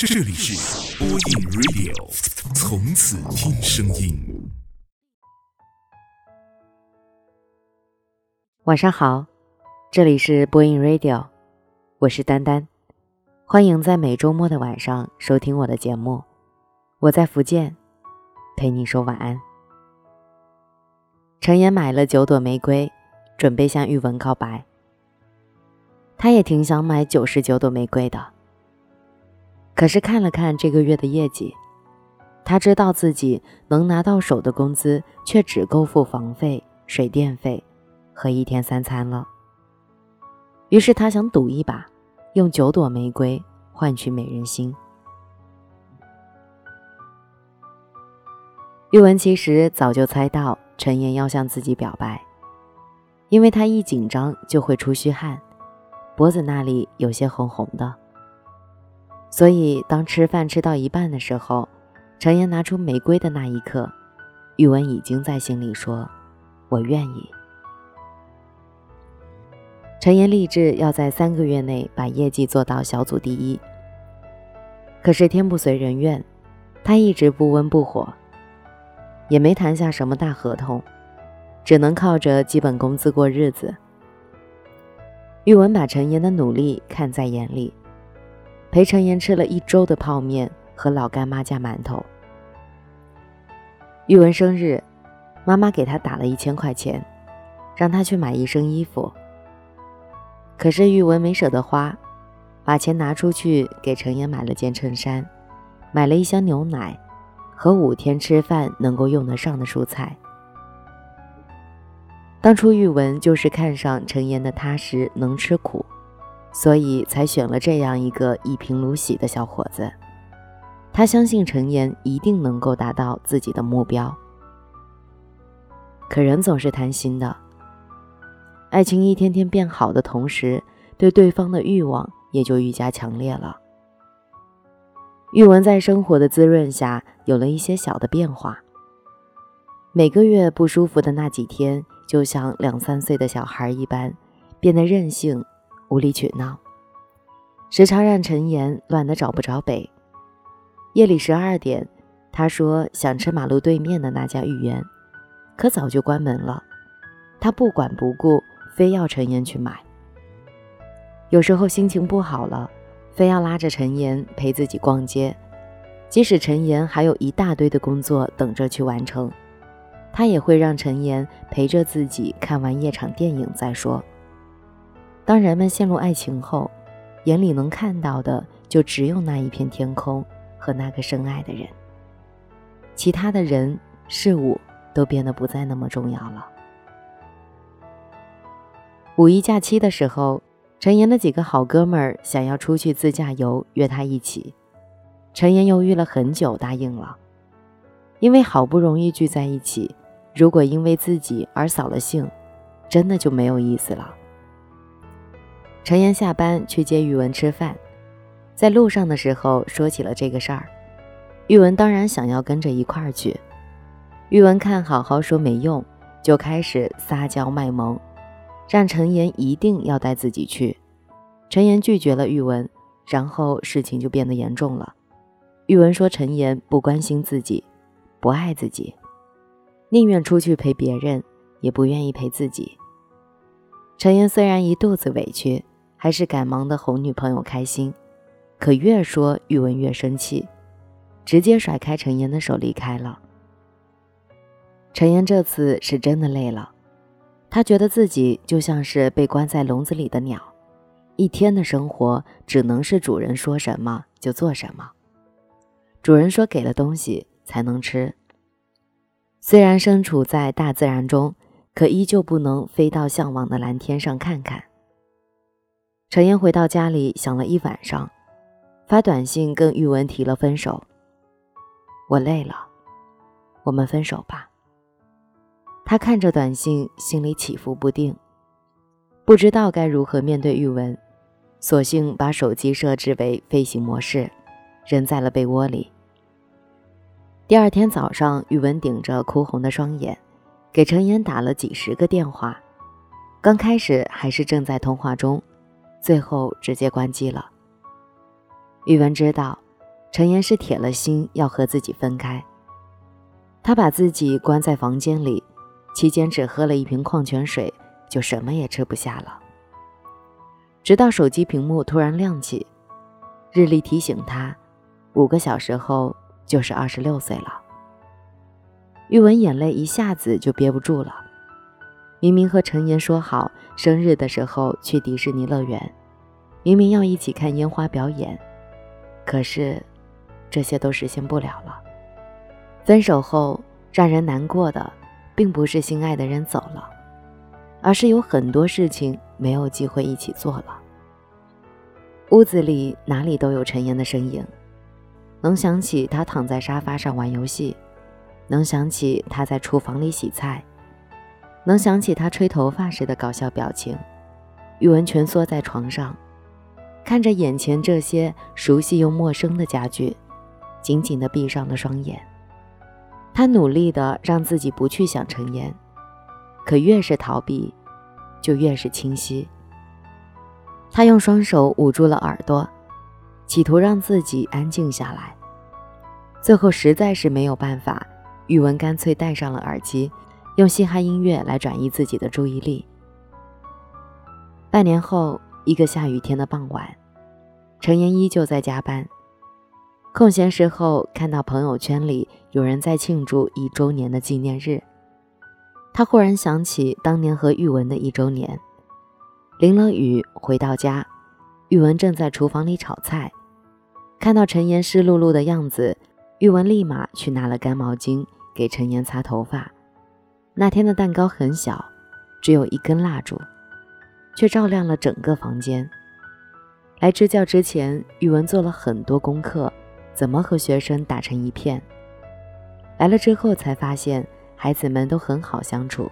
这里是播音 Radio，从此听声音。晚上好，这里是播音 Radio，我是丹丹，欢迎在每周末的晚上收听我的节目。我在福建，陪你说晚安。陈岩买了九朵玫瑰，准备向玉文告白。他也挺想买九十九朵玫瑰的，可是看了看这个月的业绩，他知道自己能拿到手的工资却只够付房费、水电费和一天三餐了。于是他想赌一把，用九朵玫瑰换取美人心。玉文其实早就猜到陈岩要向自己表白，因为他一紧张就会出虚汗。脖子那里有些红红的，所以当吃饭吃到一半的时候，陈岩拿出玫瑰的那一刻，玉文已经在心里说：“我愿意。”陈岩立志要在三个月内把业绩做到小组第一。可是天不随人愿，他一直不温不火，也没谈下什么大合同，只能靠着基本工资过日子。玉文把陈岩的努力看在眼里，陪陈岩吃了一周的泡面和老干妈加馒头。玉文生日，妈妈给他打了一千块钱，让他去买一身衣服。可是玉文没舍得花，把钱拿出去给陈岩买了件衬衫，买了一箱牛奶，和五天吃饭能够用得上的蔬菜。当初玉文就是看上陈岩的踏实能吃苦，所以才选了这样一个一贫如洗的小伙子。他相信陈岩一定能够达到自己的目标。可人总是贪心的，爱情一天天变好的同时，对对方的欲望也就愈加强烈了。玉文在生活的滋润下有了一些小的变化，每个月不舒服的那几天。就像两三岁的小孩一般，变得任性、无理取闹，时常让陈岩乱得找不着北。夜里十二点，他说想吃马路对面的那家芋圆，可早就关门了。他不管不顾，非要陈岩去买。有时候心情不好了，非要拉着陈岩陪自己逛街，即使陈岩还有一大堆的工作等着去完成。他也会让陈岩陪着自己看完夜场电影再说。当人们陷入爱情后，眼里能看到的就只有那一片天空和那个深爱的人，其他的人事物都变得不再那么重要了。五一假期的时候，陈岩的几个好哥们儿想要出去自驾游，约他一起。陈岩犹豫了很久，答应了。因为好不容易聚在一起，如果因为自己而扫了兴，真的就没有意思了。陈岩下班去接玉文吃饭，在路上的时候说起了这个事儿，宇文当然想要跟着一块儿去。玉文看好好说没用，就开始撒娇卖萌，让陈岩一定要带自己去。陈岩拒绝了玉文，然后事情就变得严重了。玉文说陈岩不关心自己。不爱自己，宁愿出去陪别人，也不愿意陪自己。陈岩虽然一肚子委屈，还是赶忙的哄女朋友开心，可越说玉文越生气，直接甩开陈岩的手离开了。陈岩这次是真的累了，他觉得自己就像是被关在笼子里的鸟，一天的生活只能是主人说什么就做什么，主人说给了东西。才能吃。虽然身处在大自然中，可依旧不能飞到向往的蓝天上看看。陈岩回到家里，想了一晚上，发短信跟玉文提了分手。我累了，我们分手吧。他看着短信，心里起伏不定，不知道该如何面对玉文，索性把手机设置为飞行模式，扔在了被窝里。第二天早上，玉文顶着哭红的双眼，给陈岩打了几十个电话。刚开始还是正在通话中，最后直接关机了。宇文知道，陈岩是铁了心要和自己分开。他把自己关在房间里，期间只喝了一瓶矿泉水，就什么也吃不下了。直到手机屏幕突然亮起，日历提醒他，五个小时后就是二十六岁了。玉文眼泪一下子就憋不住了。明明和陈岩说好生日的时候去迪士尼乐园，明明要一起看烟花表演，可是这些都实现不了了。分手后让人难过的，并不是心爱的人走了，而是有很多事情没有机会一起做了。屋子里哪里都有陈岩的身影，能想起他躺在沙发上玩游戏，能想起他在厨房里洗菜。能想起他吹头发时的搞笑表情，宇文蜷缩在床上，看着眼前这些熟悉又陌生的家具，紧紧地闭上了双眼。他努力地让自己不去想陈岩，可越是逃避，就越是清晰。他用双手捂住了耳朵，企图让自己安静下来。最后实在是没有办法，宇文干脆戴上了耳机。用嘻哈音乐来转移自己的注意力。半年后，一个下雨天的傍晚，陈岩依旧在加班。空闲时候，看到朋友圈里有人在庆祝一周年的纪念日，他忽然想起当年和玉文的一周年。淋了雨回到家，玉文正在厨房里炒菜，看到陈岩湿漉漉的样子，玉文立马去拿了干毛巾给陈岩擦头发。那天的蛋糕很小，只有一根蜡烛，却照亮了整个房间。来支教之前，语文做了很多功课，怎么和学生打成一片。来了之后才发现，孩子们都很好相处。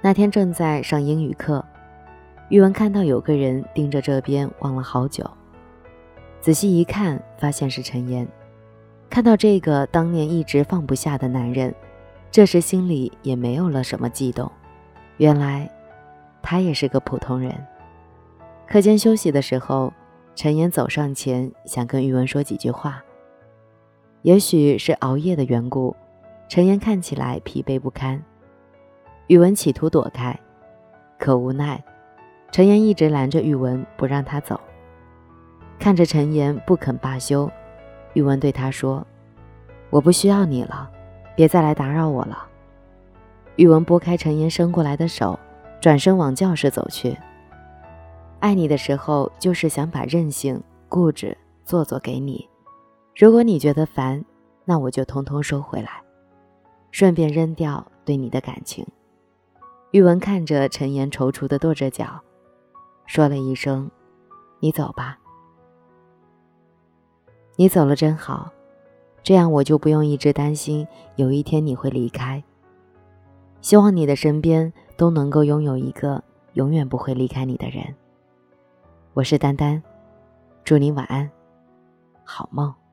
那天正在上英语课，语文看到有个人盯着这边望了好久，仔细一看，发现是陈岩。看到这个当年一直放不下的男人。这时心里也没有了什么悸动，原来他也是个普通人。课间休息的时候，陈岩走上前想跟宇文说几句话。也许是熬夜的缘故，陈岩看起来疲惫不堪。宇文企图躲开，可无奈，陈岩一直拦着宇文不让他走。看着陈岩不肯罢休，宇文对他说：“我不需要你了。”别再来打扰我了。宇文拨开陈岩伸过来的手，转身往教室走去。爱你的时候，就是想把任性、固执、做作给你。如果你觉得烦，那我就通通收回来，顺便扔掉对你的感情。宇文看着陈岩踌躇的跺着脚，说了一声：“你走吧。”你走了真好。这样我就不用一直担心有一天你会离开。希望你的身边都能够拥有一个永远不会离开你的人。我是丹丹，祝你晚安，好梦。